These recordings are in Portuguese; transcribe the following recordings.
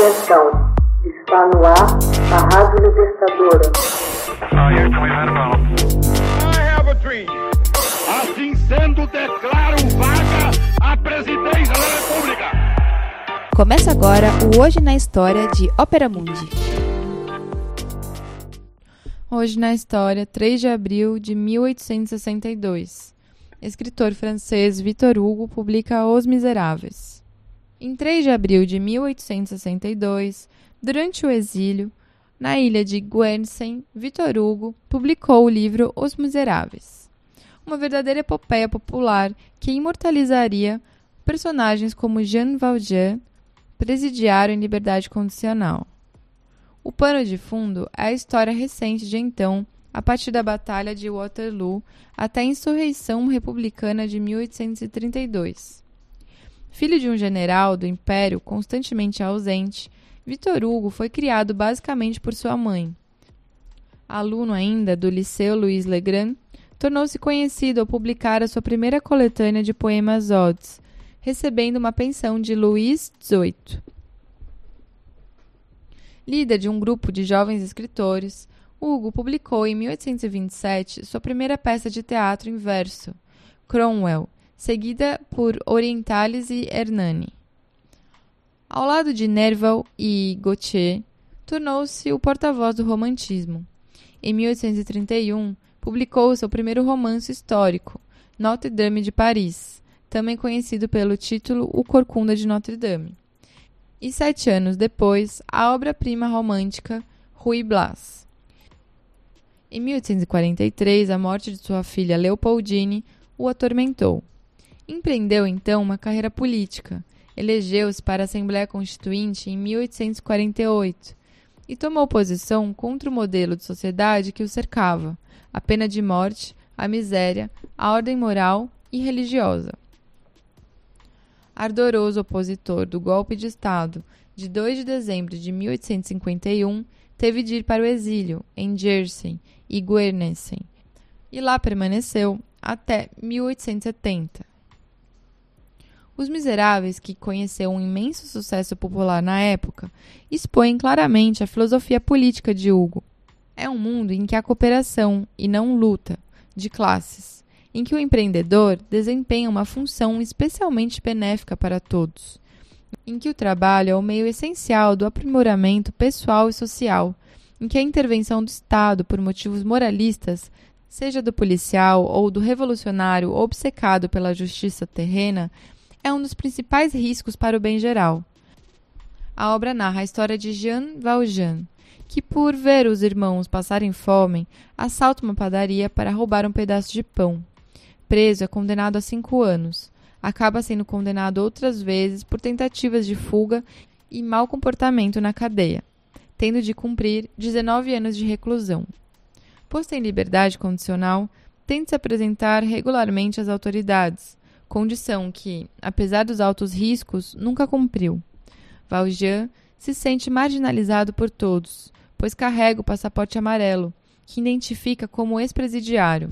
Atenção, está no ar a Rádio Libertadora. Assim sendo, declaro vaga a presidência da República. Começa agora o Hoje na História de Ópera Mundi. Hoje na História, 3 de abril de 1862. Escritor francês Victor Hugo publica Os Miseráveis. Em 3 de abril de 1862, durante o exílio, na ilha de Guernsey, Victor Hugo publicou o livro Os Miseráveis, uma verdadeira epopeia popular que imortalizaria personagens como Jean Valjean, presidiário em liberdade condicional. O pano de fundo é a história recente de então, a partir da Batalha de Waterloo até a insurreição republicana de 1832. Filho de um general do Império constantemente ausente, Vitor Hugo foi criado basicamente por sua mãe. Aluno ainda do Liceu Louis Legrand, tornou-se conhecido ao publicar a sua primeira coletânea de poemas odes, recebendo uma pensão de Louis XVIII. Líder de um grupo de jovens escritores, Hugo publicou em 1827 sua primeira peça de teatro em verso, Cromwell, seguida por Orientalis e Hernani. Ao lado de Nerval e Gautier, tornou-se o porta-voz do romantismo. Em 1831, publicou seu primeiro romance histórico, Notre Dame de Paris, também conhecido pelo título O Corcunda de Notre Dame. E sete anos depois, a obra-prima romântica Ruy Blas. Em 1843, a morte de sua filha Leopoldine o atormentou. Empreendeu então uma carreira política. Elegeu-se para a Assembleia Constituinte em 1848 e tomou posição contra o modelo de sociedade que o cercava, a pena de morte, a miséria, a ordem moral e religiosa. Ardoroso opositor do golpe de Estado de 2 de dezembro de 1851, teve de ir para o exílio, em Jersey e Guernsey, e lá permaneceu até 1870. Os Miseráveis, que conheceu um imenso sucesso popular na época, expõem claramente a filosofia política de Hugo. É um mundo em que há cooperação e não luta de classes, em que o empreendedor desempenha uma função especialmente benéfica para todos, em que o trabalho é o meio essencial do aprimoramento pessoal e social, em que a intervenção do Estado por motivos moralistas, seja do policial ou do revolucionário obcecado pela justiça terrena, é um dos principais riscos para o bem geral. A obra narra a história de Jean Valjean, que, por ver os irmãos passarem fome, assalta uma padaria para roubar um pedaço de pão. Preso, é condenado a cinco anos. Acaba sendo condenado outras vezes por tentativas de fuga e mau comportamento na cadeia, tendo de cumprir 19 anos de reclusão. Posto em liberdade condicional, tenta se apresentar regularmente às autoridades, condição que, apesar dos altos riscos, nunca cumpriu. Valjean se sente marginalizado por todos, pois carrega o passaporte amarelo, que identifica como ex-presidiário.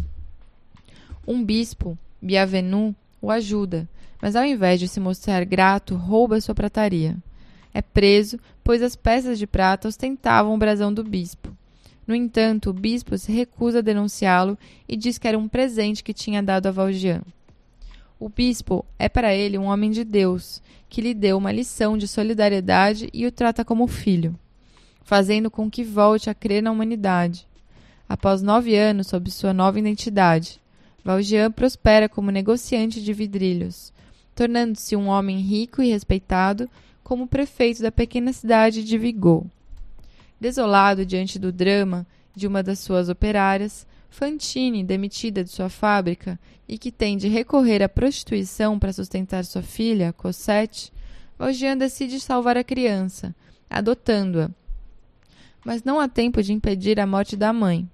Um bispo, Bienvenu, o ajuda, mas ao invés de se mostrar grato, rouba sua prataria. É preso, pois as peças de prata ostentavam o brasão do bispo. No entanto, o bispo se recusa a denunciá-lo e diz que era um presente que tinha dado a Valjean. O bispo é para ele um homem de Deus, que lhe deu uma lição de solidariedade e o trata como filho, fazendo com que volte a crer na humanidade. Após nove anos sob sua nova identidade, Valjean prospera como negociante de vidrilhos, tornando-se um homem rico e respeitado como prefeito da pequena cidade de Vigo. Desolado diante do drama de uma das suas operárias, Fantine, demitida de sua fábrica e que tem de recorrer à prostituição para sustentar sua filha, Cosette, Valjean decide salvar a criança, adotando-a. Mas não há tempo de impedir a morte da mãe.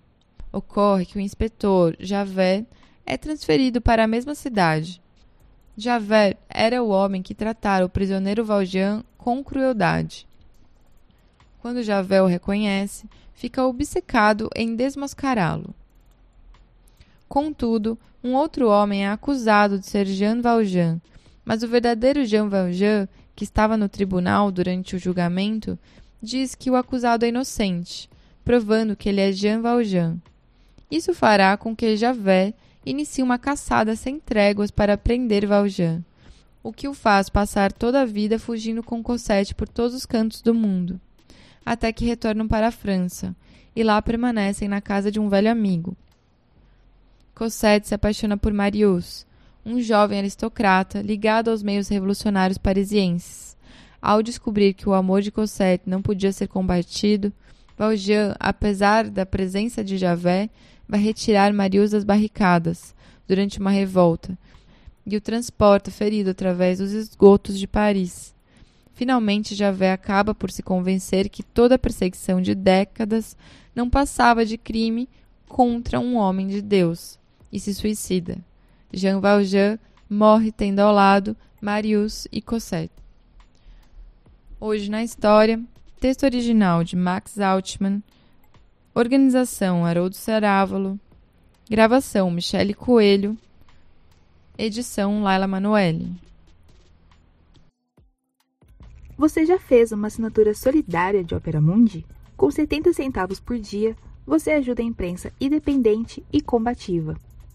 Ocorre que o inspetor Javert é transferido para a mesma cidade. Javert era o homem que tratara o prisioneiro Valjean com crueldade. Quando Javert o reconhece, fica obcecado em desmascará-lo. Contudo, um outro homem é acusado de ser Jean Valjean, mas o verdadeiro Jean Valjean que estava no tribunal durante o julgamento, diz que o acusado é inocente, provando que ele é Jean Valjean. Isso fará com que Javé inicie uma caçada sem tréguas para prender Valjean, o que o faz passar toda a vida fugindo com Cosette por todos os cantos do mundo, até que retornam para a França, e lá permanecem na casa de um velho amigo. Cosette se apaixona por Marius, um jovem aristocrata ligado aos meios revolucionários parisienses. Ao descobrir que o amor de Cosette não podia ser combatido, Valjean, apesar da presença de Javé, vai retirar Marius das barricadas durante uma revolta e o transporta ferido através dos esgotos de Paris. Finalmente, Javé acaba por se convencer que toda a perseguição de décadas não passava de crime contra um homem de Deus e se suicida. Jean Valjean morre tendo ao lado Marius e Cosette. Hoje na história, texto original de Max Altman, organização Haroldo Cerávalo, gravação Michele Coelho, edição Laila Manoeli. Você já fez uma assinatura solidária de Opera Mundi? Com 70 centavos por dia, você ajuda a imprensa independente e combativa.